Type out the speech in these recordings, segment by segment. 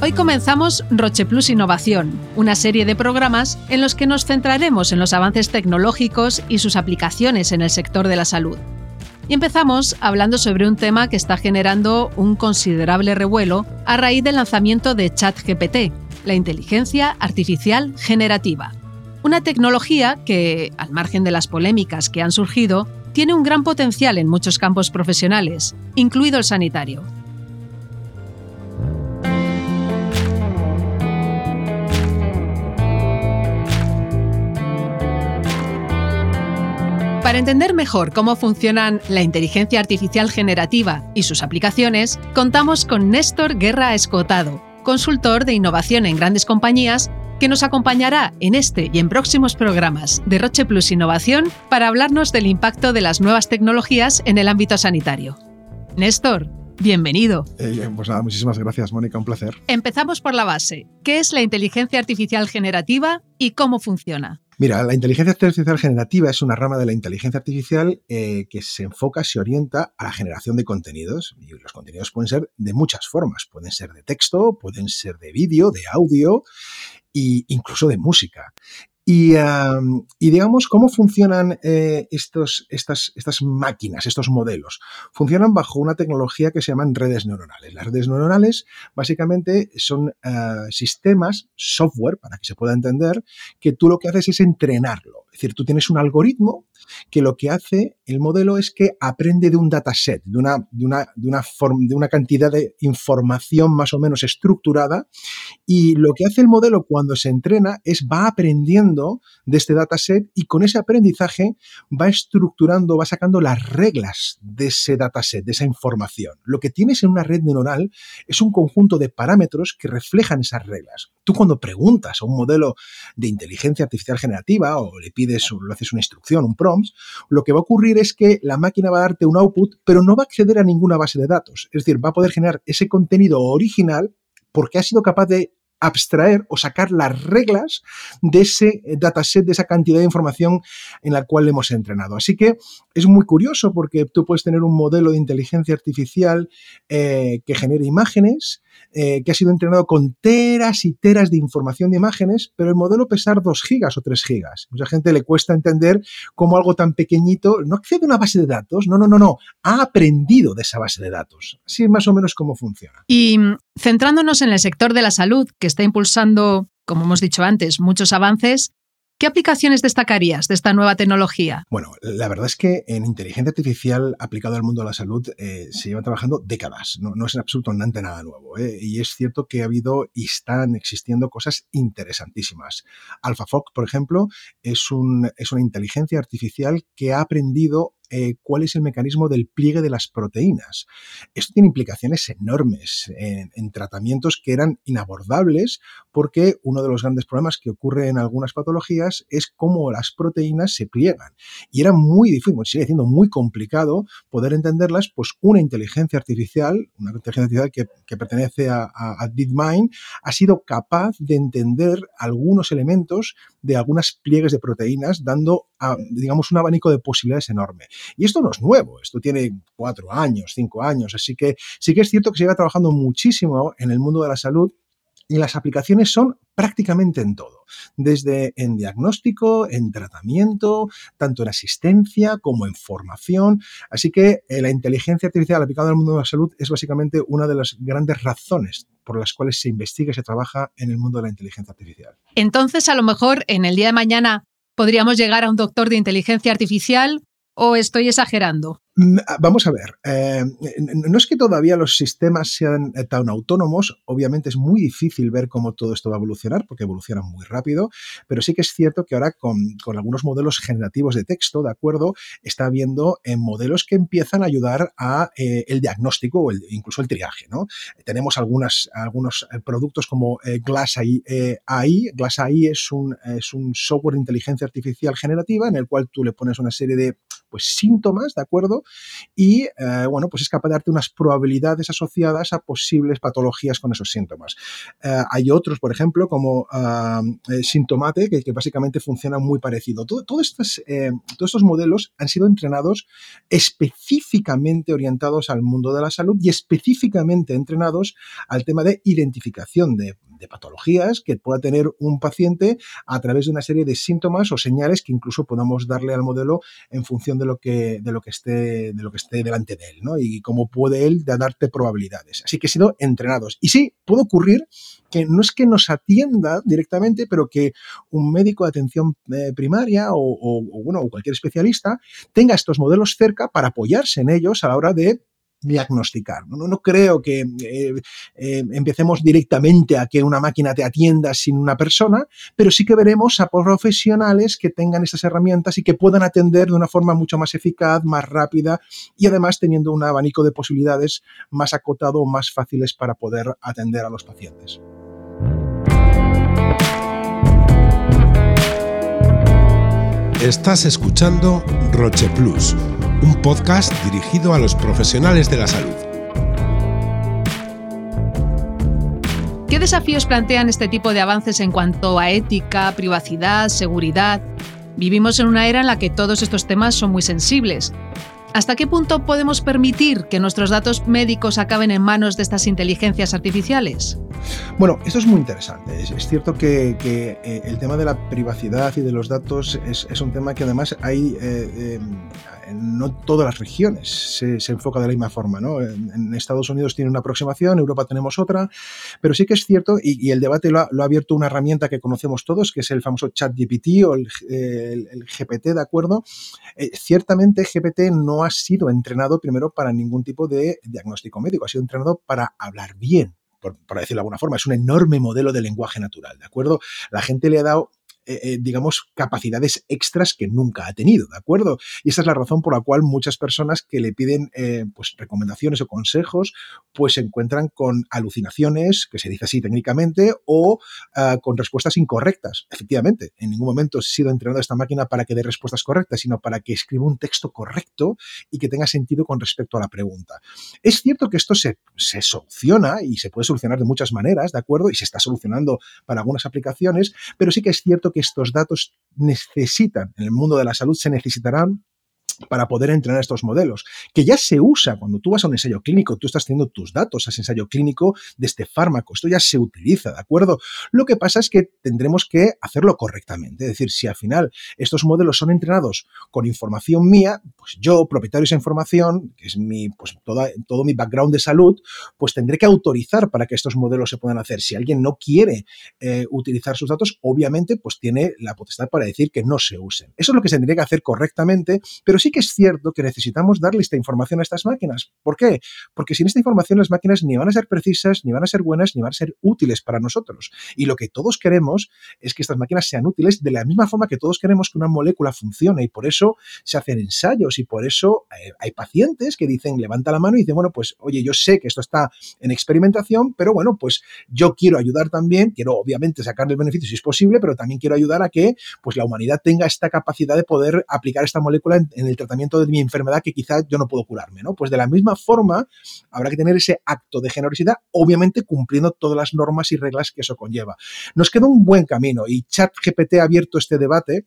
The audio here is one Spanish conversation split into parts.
Hoy comenzamos Roche Plus Innovación, una serie de programas en los que nos centraremos en los avances tecnológicos y sus aplicaciones en el sector de la salud. Y empezamos hablando sobre un tema que está generando un considerable revuelo a raíz del lanzamiento de ChatGPT, la inteligencia artificial generativa. Una tecnología que, al margen de las polémicas que han surgido, tiene un gran potencial en muchos campos profesionales, incluido el sanitario. Para entender mejor cómo funcionan la inteligencia artificial generativa y sus aplicaciones, contamos con Néstor Guerra Escotado, consultor de innovación en grandes compañías, que nos acompañará en este y en próximos programas de Roche Plus Innovación para hablarnos del impacto de las nuevas tecnologías en el ámbito sanitario. Néstor, bienvenido. Eh, pues nada, muchísimas gracias, Mónica, un placer. Empezamos por la base. ¿Qué es la inteligencia artificial generativa y cómo funciona? Mira, la inteligencia artificial generativa es una rama de la inteligencia artificial eh, que se enfoca, se orienta a la generación de contenidos. Y los contenidos pueden ser de muchas formas. Pueden ser de texto, pueden ser de vídeo, de audio e incluso de música. Y, digamos, ¿cómo funcionan eh, estos, estas, estas máquinas, estos modelos? Funcionan bajo una tecnología que se llaman redes neuronales. Las redes neuronales básicamente son eh, sistemas, software, para que se pueda entender, que tú lo que haces es entrenarlo. Es decir, tú tienes un algoritmo que lo que hace el modelo es que aprende de un dataset, de una, de una, de una, de una cantidad de información más o menos estructurada. Y lo que hace el modelo cuando se entrena es va aprendiendo de este dataset y con ese aprendizaje va estructurando, va sacando las reglas de ese dataset, de esa información. Lo que tienes en una red neuronal es un conjunto de parámetros que reflejan esas reglas. Tú cuando preguntas a un modelo de inteligencia artificial generativa o le pides o le haces una instrucción, un prompt, lo que va a ocurrir es que la máquina va a darte un output, pero no va a acceder a ninguna base de datos. Es decir, va a poder generar ese contenido original porque ha sido capaz de abstraer o sacar las reglas de ese dataset, de esa cantidad de información en la cual hemos entrenado. Así que es muy curioso porque tú puedes tener un modelo de inteligencia artificial eh, que genere imágenes, eh, que ha sido entrenado con teras y teras de información de imágenes, pero el modelo pesar 2 gigas o 3 gigas. Mucha gente le cuesta entender cómo algo tan pequeñito no accede a una base de datos, no, no, no, no, ha aprendido de esa base de datos. Así es más o menos cómo funciona. Y mm, centrándonos en el sector de la salud, que está impulsando, como hemos dicho antes, muchos avances, ¿Qué aplicaciones destacarías de esta nueva tecnología? Bueno, la verdad es que en inteligencia artificial aplicado al mundo de la salud eh, se lleva trabajando décadas, no, es en absolutamente nada nuevo. Eh, y es cierto que ha habido y están existiendo cosas interesantísimas. AlphaFox, por ejemplo, es, es una inteligencia artificial que ha aprendido eh, cuál es el mecanismo del pliegue de las proteínas. Esto tiene implicaciones enormes en, tratamientos que eran inabordables porque uno de los grandes problemas que ocurre en algunas patologías es cómo las proteínas se pliegan. Y era muy difícil, sigue siendo muy complicado poder entenderlas, pues una inteligencia artificial, una inteligencia artificial que, pertenece a, a DeepMind, ha sido capaz de entender algunos elementos de algunas pliegues de proteínas, dando, digamos, un abanico de posibilidades enorme. Y esto no es nuevo, esto tiene cuatro años, cinco años, así que sí que es cierto que se lleva trabajando muchísimo en el mundo de la salud y las aplicaciones son prácticamente en todo, desde en diagnóstico, en tratamiento, tanto en asistencia como en formación. Así que eh, la inteligencia artificial aplicada al mundo de la salud es básicamente una de las grandes razones por las cuales se investiga y se trabaja en el mundo de la inteligencia artificial. Entonces, a lo mejor en el día de mañana podríamos llegar a un doctor de inteligencia artificial o estoy exagerando? Ah, vamos a ver, eh, no es que todavía los sistemas sean eh, tan autónomos, obviamente es muy difícil ver cómo todo esto va a evolucionar porque evoluciona muy rápido, pero sí que es cierto que ahora con, algunos modelos generativos de texto, ¿de acuerdo? Está habiendo eh, modelos que empiezan a ayudar a el diagnóstico o incluso el triaje, ¿no? Tenemos algunas, algunos productos como Glass AI. Glass AI es un, es un software de inteligencia artificial generativa en el cual tú le pones una serie de pues, síntomas, ¿de acuerdo? Y, eh, bueno, pues es capaz de darte unas probabilidades asociadas a posibles patologías con esos síntomas. Eh, hay otros, por ejemplo, como uh, Sintomate, que, básicamente funciona muy parecido. Todo, estos, todos estos modelos han sido entrenados específicamente orientados al mundo de la salud y específicamente entrenados al tema de identificación de de patologías que pueda tener un paciente a través de una serie de síntomas o señales que incluso podamos darle al modelo en función de lo que, de lo que, esté, de lo que esté delante de él, ¿no? Y cómo puede él darte probabilidades. Así que he sido entrenados. Y sí, puede ocurrir que no es que nos atienda directamente, pero que un médico de atención eh, primaria o, o, cualquier especialista tenga estos modelos cerca para apoyarse en ellos a la hora de diagnosticar. No, no creo que eh, eh, empecemos directamente a que una máquina te atienda sin una persona, pero sí que veremos a profesionales que tengan estas herramientas y que puedan atender de una forma mucho más eficaz, más rápida y además teniendo un abanico de posibilidades más acotado más fáciles para poder atender a los pacientes. Estás escuchando Roche Plus un podcast dirigido a los profesionales de la salud. ¿Qué desafíos plantean este tipo de avances en cuanto a ética, privacidad, seguridad? Vivimos en una era en la que todos estos temas son muy sensibles. ¿Hasta qué punto podemos permitir que nuestros datos médicos acaben en manos de estas inteligencias artificiales? Bueno, esto es muy interesante. Es, cierto que, eh, el tema de la privacidad y de los datos es, un tema que además hay, eh, en no todas las regiones se, enfoca de la misma forma. ¿no? En, Estados Unidos tiene una aproximación, en Europa tenemos otra, pero sí que es cierto, y, el debate lo ha, abierto una herramienta que conocemos todos, que es el famoso ChatGPT o el, GPT, ¿de acuerdo? Eh, ciertamente GPT no ha sido entrenado primero para ningún tipo de diagnóstico médico, ha sido entrenado para hablar bien, por, decirlo de alguna forma. Es un enorme modelo de lenguaje natural, ¿de acuerdo? La gente le ha dado eh, eh, digamos, capacidades extras que nunca ha tenido, ¿de acuerdo? Y esta es la razón por la cual muchas personas que le piden eh, pues, recomendaciones o consejos, pues se encuentran con alucinaciones, que se dice así técnicamente, o ah, con respuestas incorrectas. Efectivamente, en ningún momento ha sido entrenado esta máquina para que dé respuestas correctas, sino para que escriba un texto correcto y que tenga sentido con respecto a la pregunta. Es cierto que esto se, se soluciona y se puede solucionar de muchas maneras, ¿de acuerdo? Y se está solucionando para algunas aplicaciones, pero sí que es cierto que estos datos necesitan, en el mundo de la salud se necesitarán para poder entrenar estos modelos, que ya se usa cuando tú vas a un ensayo clínico, tú estás teniendo tus datos a ese ensayo clínico de este fármaco, esto ya se utiliza, ¿de acuerdo? Lo que pasa es que tendremos que hacerlo correctamente, es decir, si al final estos modelos son entrenados con información mía, pues yo, propietario de esa información, que es mi, pues todo mi background de salud, pues tendré que autorizar para que estos modelos se puedan hacer. Si alguien no quiere eh, utilizar sus datos, obviamente, pues tiene la potestad para decir que no se usen. Eso es lo que se tendría que hacer correctamente, pero sí que es cierto que necesitamos darle esta información a estas máquinas. ¿Por qué? Porque sin esta información las máquinas ni van a ser precisas, ni van a ser buenas, ni van a ser útiles para nosotros. Y lo que todos queremos es que estas máquinas sean útiles de la misma forma que todos queremos que una molécula funcione. Y por eso se hacen ensayos y por eso eh, hay pacientes que dicen, levanta la mano y dicen, bueno, pues oye, yo sé que esto está en experimentación, pero bueno, pues yo quiero ayudar también, quiero obviamente sacarle el beneficio si es posible, pero también quiero ayudar a que pues la humanidad tenga esta capacidad de poder aplicar esta molécula en, en el tratamiento de mi enfermedad que quizás yo no puedo curarme, ¿no? Pues de la misma forma habrá que tener ese acto de generosidad, obviamente cumpliendo todas las normas y reglas que eso conlleva. Nos queda un buen camino y ChatGPT ha abierto este debate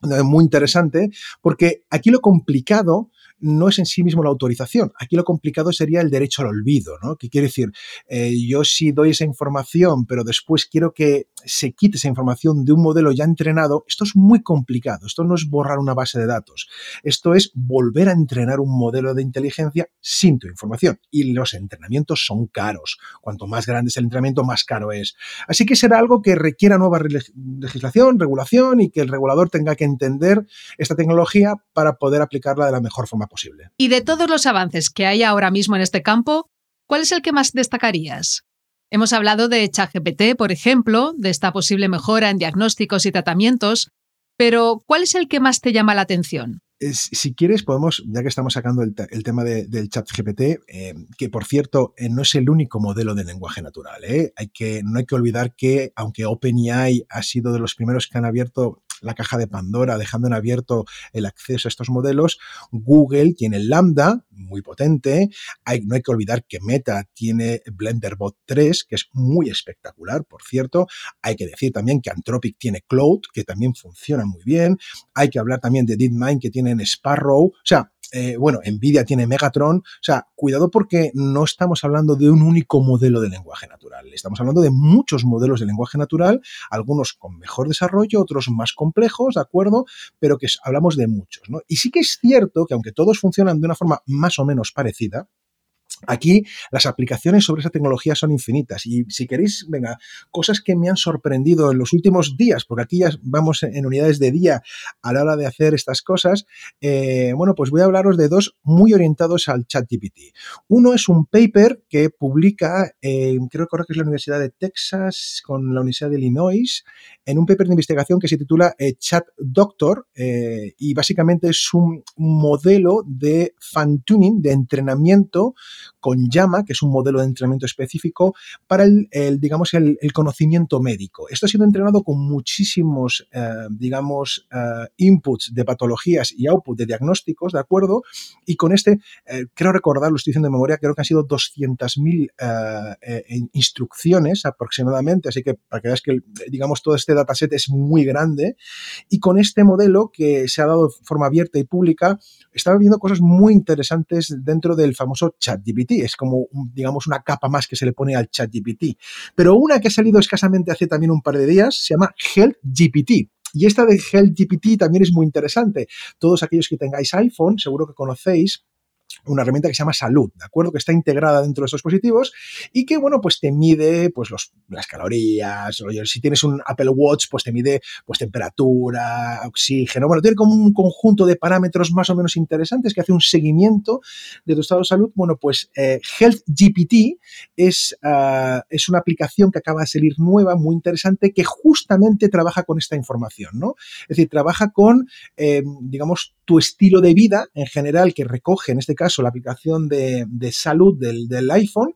muy interesante porque aquí lo complicado no es en sí mismo la autorización. Aquí lo complicado sería el derecho al olvido, ¿no? ¿Qué quiere decir? Eh, yo sí doy esa información, pero después quiero que se quite esa información de un modelo ya entrenado. Esto es muy complicado. Esto no es borrar una base de datos. Esto es volver a entrenar un modelo de inteligencia sin tu información. Y los entrenamientos son caros. Cuanto más grande es el entrenamiento, más caro es. Así que será algo que requiera nueva legislación, regulación y que el regulador tenga que entender esta tecnología para poder aplicarla de la mejor forma posible. Y de todos los avances que hay ahora mismo en este campo, ¿cuál es el que más destacarías? Hemos hablado de ChatGPT, por ejemplo, de esta posible mejora en diagnósticos y tratamientos, pero ¿cuál es el que más te llama la atención? si quieres, podemos, ya que estamos sacando el, tema del chat GPT, eh, que por cierto eh, no es el único modelo de lenguaje natural. ¿eh? Hay que, no hay que olvidar que, aunque OpenAI ha sido de los primeros que han abierto la caja de Pandora, dejando en abierto el acceso a estos modelos. Google tiene Lambda, muy potente. Hay, no hay que olvidar que Meta tiene BlenderBot 3, que es muy espectacular, por cierto. Hay que decir también que Anthropic tiene Cloud, que también funciona muy bien. Hay que hablar también de DeepMind, que tienen Sparrow. O sea, eh, bueno, Nvidia tiene Megatron. O sea, cuidado porque no estamos hablando de un único modelo de lenguaje natural. Estamos hablando de muchos modelos de lenguaje natural, algunos con mejor desarrollo, otros más complejos, ¿de acuerdo? Pero que hablamos de muchos, ¿no? Y sí que es cierto que aunque todos funcionan de una forma más o menos parecida, Aquí las aplicaciones sobre esa tecnología son infinitas y si queréis, venga, cosas que me han sorprendido en los últimos días, porque aquí ya vamos en unidades de día a la hora de hacer estas cosas, eh, bueno, pues voy a hablaros de dos muy orientados al chat GPT. Uno es un paper que publica, eh, creo que es la Universidad de Texas con la Universidad de Illinois, en un paper de investigación que se titula eh, Chat Doctor y básicamente es un modelo de fan tuning, de entrenamiento con Llama, que es un modelo de entrenamiento específico para el, digamos, el, conocimiento médico. Esto ha sido entrenado con muchísimos, eh, digamos, eh, inputs de patologías y output de diagnósticos, ¿de acuerdo? Y con este, eh, creo recordar, lo estoy diciendo de memoria, creo que han sido 200.000 instrucciones aproximadamente, así que para que veas que, digamos, todo este dataset es muy grande. Y con este modelo que se ha dado de forma abierta y pública, estaba viendo cosas muy interesantes dentro del famoso ChatGPT. Es como, digamos, una capa más que se le pone al ChatGPT. Pero una que ha salido escasamente hace también un par de días se llama HealthGPT. Y esta de HealthGPT también es muy interesante. Todos aquellos que tengáis iPhone, seguro que conocéis una herramienta que se llama Salud, ¿de acuerdo? Que está integrada dentro de estos dispositivos y que, bueno, pues te mide pues los, las calorías, si tienes un Apple Watch, pues te mide pues temperatura, oxígeno, bueno, tiene como un conjunto de parámetros más o menos interesantes que hace un seguimiento de tu estado de salud. Bueno, pues eh, Health GPT es, ah, es una aplicación que acaba de salir nueva, muy interesante, que justamente trabaja con esta información, ¿no? Es decir, trabaja con, eh, digamos, tu estilo de vida en general que recoge, en este caso, la aplicación de, salud del, iPhone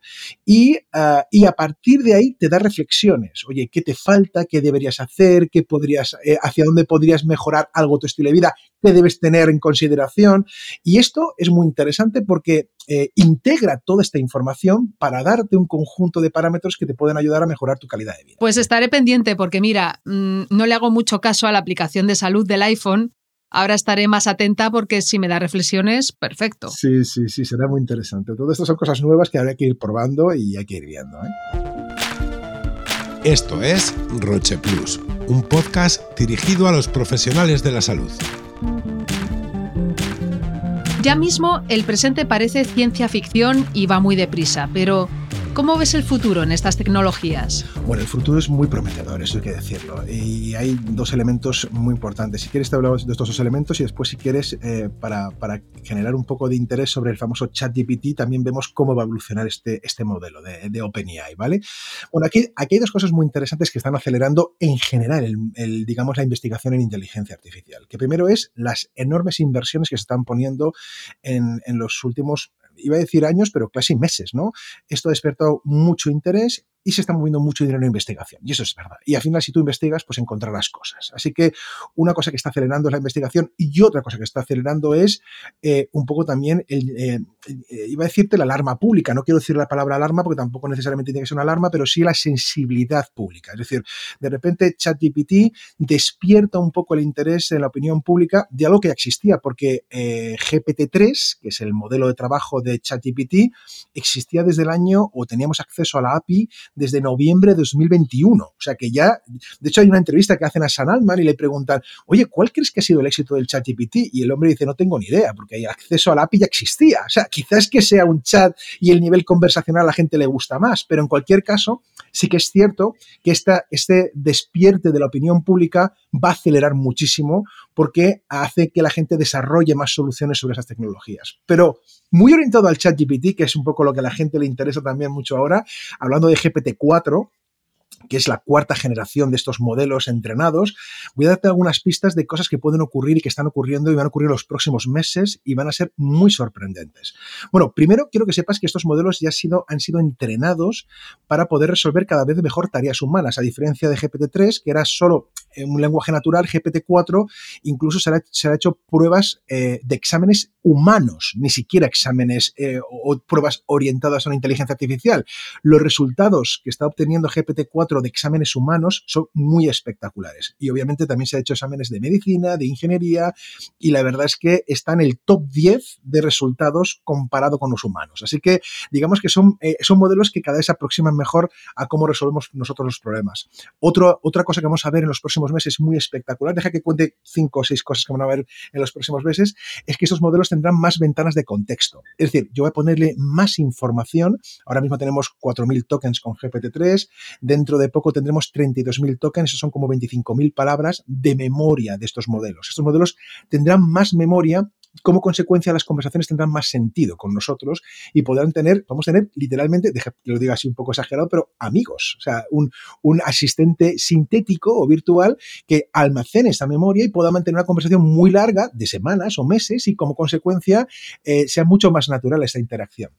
ah, y, a partir de ahí te da reflexiones. Oye, ¿qué te falta? ¿Qué deberías hacer? ¿Qué podrías, eh, hacia dónde podrías mejorar algo tu estilo de vida? ¿Qué debes tener en consideración? Y esto es muy interesante porque eh, integra toda esta información para darte un conjunto de parámetros que te pueden ayudar a mejorar tu calidad de vida. Pues estaré pendiente porque mira, mm, no le hago mucho caso a la aplicación de salud del iPhone Ahora estaré más atenta porque si me da reflexiones, perfecto. Sí, sí, sí, será muy interesante. Todo esto son cosas nuevas que habrá que ir probando y hay que ir viendo. ¿eh? Esto es Roche Plus, un podcast dirigido a los profesionales de la salud. Ya mismo el presente parece ciencia ficción y va muy deprisa, pero ¿Cómo ves el futuro en estas tecnologías? Bueno, el futuro es muy prometedor, eso hay que decirlo. Y hay dos elementos muy importantes. Si quieres te hablamos de estos dos elementos y después si quieres, eh, para, generar un poco de interés sobre el famoso ChatGPT, también vemos cómo va a evolucionar este, este modelo de, de OpenAI, ¿vale? Bueno, aquí, aquí hay dos cosas muy interesantes que están acelerando en general, el, digamos, la investigación en inteligencia artificial. Que primero es las enormes inversiones que se están poniendo en, en los últimos iba a decir años, pero casi meses, ¿no? Esto ha despertado mucho interés y se está moviendo mucho dinero en investigación. Y eso es verdad. Y al final, si tú investigas, pues encontrarás cosas. Así que una cosa que está acelerando es la investigación y otra cosa que está acelerando es eh, un poco también, eh, eh, iba a decirte la alarma pública. No quiero decir la palabra alarma porque tampoco necesariamente tiene que ser una alarma, pero sí la sensibilidad pública. Es decir, de repente ChatGPT despierta un poco el interés en la opinión pública de algo que ya existía, porque GPT-3, que es el modelo de trabajo de ChatGPT, existía desde el año o teníamos acceso a la API desde noviembre de 2021. O sea que ya, de hecho hay una entrevista que hacen a San Altman y le preguntan, oye, ¿cuál crees que ha sido el éxito del chat GPT? Y el hombre dice, no tengo ni idea, porque el acceso a la API ya existía. O sea, quizás que sea un chat y el nivel conversacional a la gente le gusta más, pero en cualquier caso, sí que es cierto que esta, este despierte de la opinión pública va a acelerar muchísimo porque hace que la gente desarrolle más soluciones sobre esas tecnologías. Pero muy orientado al chat GPT, que es un poco lo que a la gente le interesa también mucho ahora, hablando de GPT-4, que es la cuarta generación de estos modelos entrenados, voy a darte algunas pistas de cosas que pueden ocurrir y que están ocurriendo y van a ocurrir en los próximos meses y van a ser muy sorprendentes. Bueno, primero quiero que sepas que estos modelos ya han sido, entrenados para poder resolver cada vez mejor tareas humanas, a diferencia de GPT-3, que era solo un lenguaje natural, GPT-4, incluso se, ha, ha, hecho pruebas eh, de exámenes humanos, ni siquiera exámenes eh, o pruebas orientadas a una inteligencia artificial. Los resultados que está obteniendo GPT-4 de exámenes humanos son muy espectaculares. Y obviamente también se ha hecho exámenes de medicina, de ingeniería, y la verdad es que está en el top 10 de resultados comparado con los humanos. Así que digamos que son, eh, son modelos que cada vez se aproximan mejor a cómo resolvemos nosotros los problemas. Otro, otra cosa que vamos a ver en los próximos meses muy espectacular, deja que cuente cinco o seis cosas que van a ver en los próximos meses, es que estos modelos tendrán más ventanas de contexto. Es decir, yo voy a ponerle más información. Ahora mismo tenemos 4.000 tokens con GPT-3. Dentro de poco tendremos 32.000 tokens. Eso son como 25.000 palabras de memoria de estos modelos. Estos modelos tendrán más memoria como consecuencia las conversaciones tendrán más sentido con nosotros y podrán tener, vamos a tener literalmente, lo diga así un poco exagerado, pero amigos, o sea, un, un asistente sintético o virtual que almacene esa memoria y pueda mantener una conversación muy larga de semanas o meses y como consecuencia eh, sea mucho más natural esa interacción.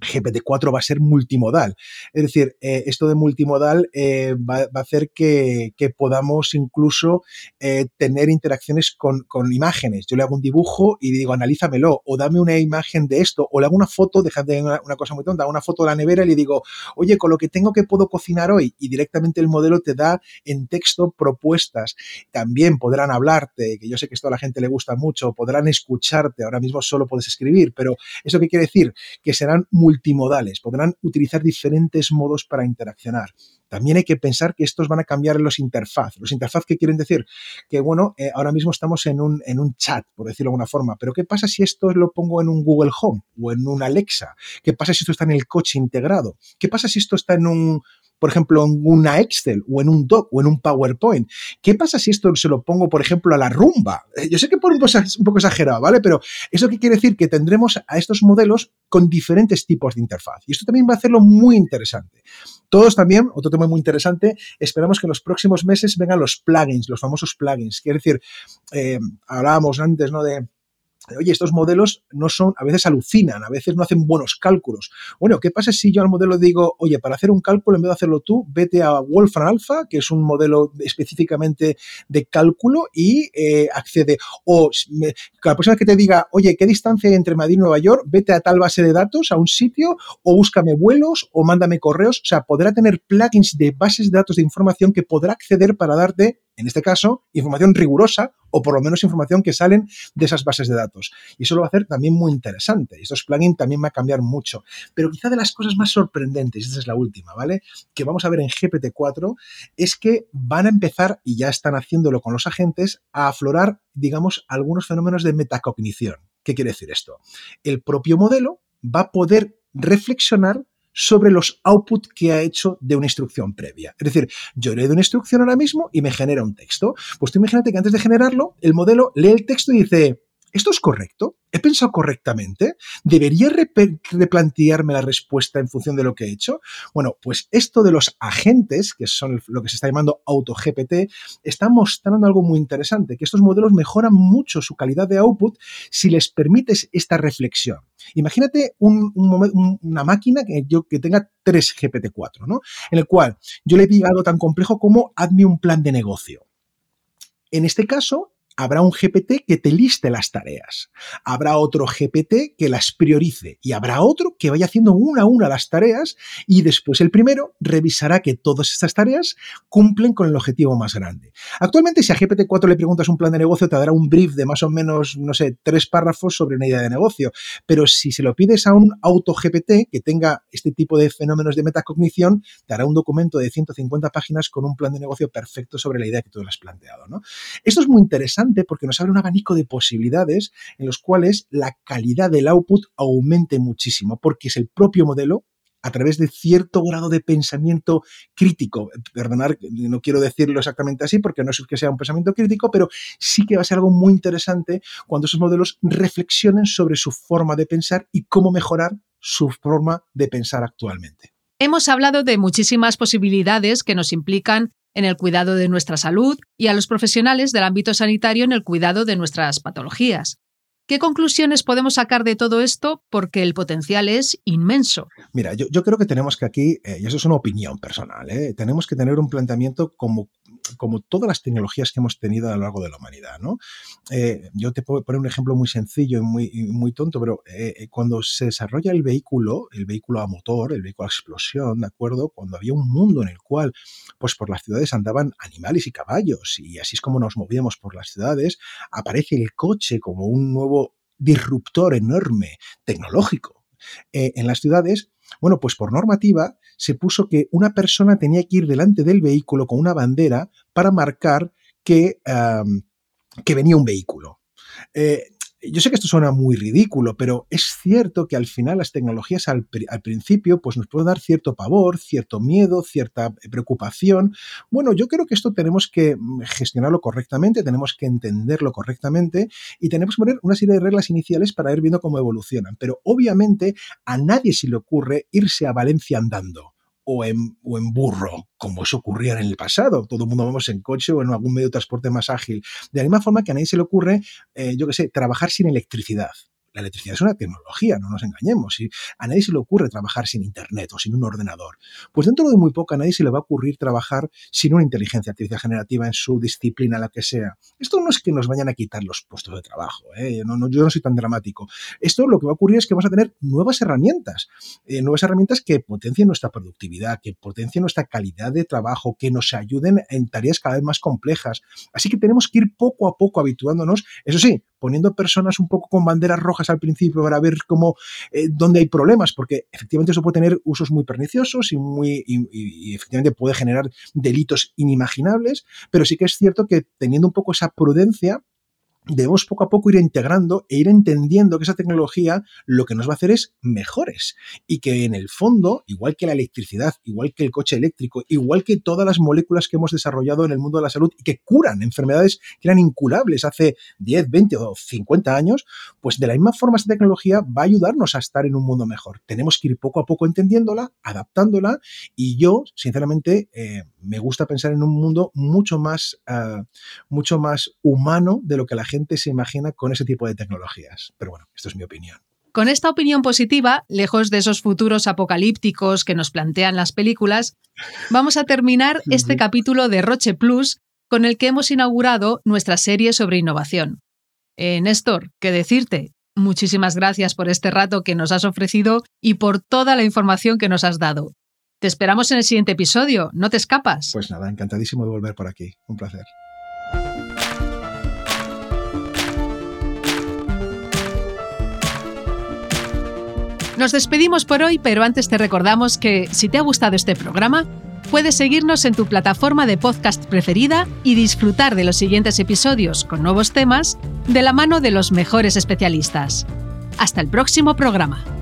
GPT-4 va a ser multimodal. Es decir, eh, esto de multimodal eh, va, a hacer que, podamos incluso eh, tener interacciones con, imágenes. Yo le hago un dibujo y digo, analízamelo, o dame una imagen de esto, o le hago una foto, déjate una, una cosa muy tonta, una foto de la nevera y le digo, oye, con lo que tengo que puedo cocinar hoy, y directamente el modelo te da en texto propuestas. También podrán hablarte, que yo sé que esto a la gente le gusta mucho, podrán escucharte, ahora mismo solo puedes escribir, pero ¿eso qué quiere decir? Que serán multimodales, podrán utilizar diferentes modos para interaccionar. También hay que pensar que estos van a cambiar los interfaz. ¿Los interfaz qué quieren decir? Que bueno, eh, ahora mismo estamos en un, en un chat, por decirlo de alguna forma, pero ¿qué pasa si esto lo pongo en un Google Home o en un Alexa? ¿Qué pasa si esto está en el coche integrado? ¿Qué pasa si esto está en un por ejemplo, en una Excel o en un doc o en un PowerPoint. ¿Qué pasa si esto se lo pongo, por ejemplo, a la rumba? Eh, yo sé que por un, un poco exagerado, ¿vale? Pero eso qué quiere decir que tendremos a estos modelos con diferentes tipos de interfaz. Y esto también va a hacerlo muy interesante. Todos también, otro tema muy interesante, esperamos que en los próximos meses vengan los plugins, los famosos plugins. Quiere decir, eh, hablábamos antes, ¿no? De oye, estos modelos no son, a veces alucinan, a veces no hacen buenos cálculos. Bueno, ¿qué pasa si yo al modelo digo, oye, para hacer un cálculo, en vez de hacerlo tú, vete a Wolfram Alpha, que es un modelo específicamente de cálculo, y eh, accede. O la persona que te diga, oye, ¿qué distancia hay entre Madrid y Nueva York? Vete a tal base de datos, a un sitio, o búscame vuelos, o mándame correos. O sea, podrá tener plugins de bases de datos de información que podrá acceder para darte en este caso, información rigurosa o por lo menos información que salen de esas bases de datos. Y eso lo va a hacer también muy interesante. Estos plugins también va a cambiar mucho. Pero quizá de las cosas más sorprendentes, y esta es la última, ¿vale? Que vamos a ver en GPT-4 es que van a empezar, y ya están haciéndolo con los agentes, a aflorar, digamos, algunos fenómenos de metacognición. ¿Qué quiere decir esto? El propio modelo va a poder reflexionar sobre los outputs que ha hecho de una instrucción previa. Es decir, yo le doy una instrucción ahora mismo y me genera un texto. Pues tú imagínate que antes de generarlo, el modelo lee el texto y dice, ¿esto es correcto? ¿He pensado correctamente? ¿Debería replantearme la respuesta en función de lo que he hecho? Bueno, pues esto de los agentes, que son lo que se está llamando AutoGPT, está mostrando algo muy interesante, que estos modelos mejoran mucho su calidad de output si les permites esta reflexión. Imagínate una máquina que, yo, que tenga tres GPT-4, ¿no? En el cual yo le diga algo tan complejo como hazme un plan de negocio. En este caso, habrá un GPT que te liste las tareas, habrá otro GPT que las priorice y habrá otro que vaya haciendo una a una las tareas y después el primero revisará que todas estas tareas cumplen con el objetivo más grande. Actualmente si a GPT-4 le preguntas un plan de negocio te dará un brief de más o menos, no sé, tres párrafos sobre una idea de negocio, pero si se lo pides a un auto GPT que tenga este tipo de fenómenos de metacognición, te hará un documento de 150 páginas con un plan de negocio perfecto sobre la idea que tú le has planteado. ¿no? Esto es muy interesante porque nos abre un abanico de posibilidades en los cuales la calidad del output aumente muchísimo, porque es el propio modelo a través de cierto grado de pensamiento crítico. Perdonar, no quiero decirlo exactamente así porque no es que sea un pensamiento crítico, pero sí que va a ser algo muy interesante cuando esos modelos reflexionen sobre su forma de pensar y cómo mejorar su forma de pensar actualmente. Hemos hablado de muchísimas posibilidades que nos implican en el cuidado de nuestra salud y a los profesionales del ámbito sanitario en el cuidado de nuestras patologías. ¿Qué conclusiones podemos sacar de todo esto? Porque el potencial es inmenso. Mira, yo, creo que tenemos que aquí, eh, y eso es una opinión personal, ¿eh? tenemos que tener un planteamiento como, como todas las tecnologías que hemos tenido a lo largo de la humanidad. ¿no? Eh, yo te puedo poner un ejemplo muy sencillo y muy, muy tonto, pero cuando se desarrolla el vehículo, el vehículo a motor, el vehículo a explosión, ¿de acuerdo? Cuando había un mundo en el cual, pues por las ciudades andaban animales y caballos, y así es como nos movíamos por las ciudades, aparece el coche como un nuevo disruptor enorme tecnológico eh, en las ciudades, bueno, pues por normativa se puso que una persona tenía que ir delante del vehículo con una bandera para marcar que, que venía un vehículo. Eh, yo sé que esto suena muy ridículo, pero es cierto que al final las tecnologías al, principio pues nos pueden dar cierto pavor, cierto miedo, cierta preocupación. Bueno, yo creo que esto tenemos que mm, gestionarlo correctamente, tenemos que entenderlo correctamente y tenemos que poner una serie de reglas iniciales para ir viendo cómo evolucionan. Pero obviamente a nadie se le ocurre irse a Valencia andando o en, o en, burro, como eso ocurría en el pasado. Todo el mundo vamos en coche o en algún medio de transporte más ágil. De la misma forma que a nadie se le ocurre, eh, yo qué sé, trabajar sin electricidad. La electricidad es una tecnología, no nos engañemos. Y a nadie se le ocurre trabajar sin Internet o sin un ordenador. Pues dentro de muy poco a nadie se le va a ocurrir trabajar sin una inteligencia artificial generativa en su disciplina, la que sea. Esto no es que nos vayan a quitar los puestos de trabajo. ¿eh? Yo no soy tan dramático. Esto lo que va a ocurrir es que vamos a tener nuevas herramientas. Eh, nuevas herramientas que potencien nuestra productividad, que potencien nuestra calidad de trabajo, que nos ayuden en tareas cada vez más complejas. Así que tenemos que ir poco a poco habituándonos. Eso sí, poniendo personas un poco con banderas rojas al principio para ver cómo, eh, dónde hay problemas, porque efectivamente eso puede tener usos muy perniciosos y, muy, y efectivamente puede generar delitos inimaginables, pero sí que es cierto que teniendo un poco esa prudencia, debemos poco a poco ir integrando e ir entendiendo que esa tecnología lo que nos va a hacer es mejores y que en el fondo, igual que la electricidad, igual que el coche eléctrico, igual que todas las moléculas que hemos desarrollado en el mundo de la salud y que curan enfermedades que eran incurables hace 10, 20 o 50 años, pues de la misma forma esta tecnología va a ayudarnos a estar en un mundo mejor. Tenemos que ir poco a poco entendiéndola, adaptándola y yo, sinceramente, eh, me gusta pensar en un mundo mucho más, uh, mucho más humano de lo que la gente se imagina con ese tipo de tecnologías. Pero bueno, esto es mi opinión. Con esta opinión positiva, lejos de esos futuros apocalípticos que nos plantean las películas, vamos a terminar este capítulo de Roche Plus con el que hemos inaugurado nuestra serie sobre innovación. Eh, Néstor, ¿qué decirte? Muchísimas gracias por este rato que nos has ofrecido y por toda la información que nos has dado. Te esperamos en el siguiente episodio, no te escapas. Pues nada, encantadísimo de volver por aquí. Un placer. Nos despedimos por hoy, pero antes te recordamos que si te ha gustado este programa, puedes seguirnos en tu plataforma de podcast preferida y disfrutar de los siguientes episodios con nuevos temas de la mano de los mejores especialistas. Hasta el próximo programa.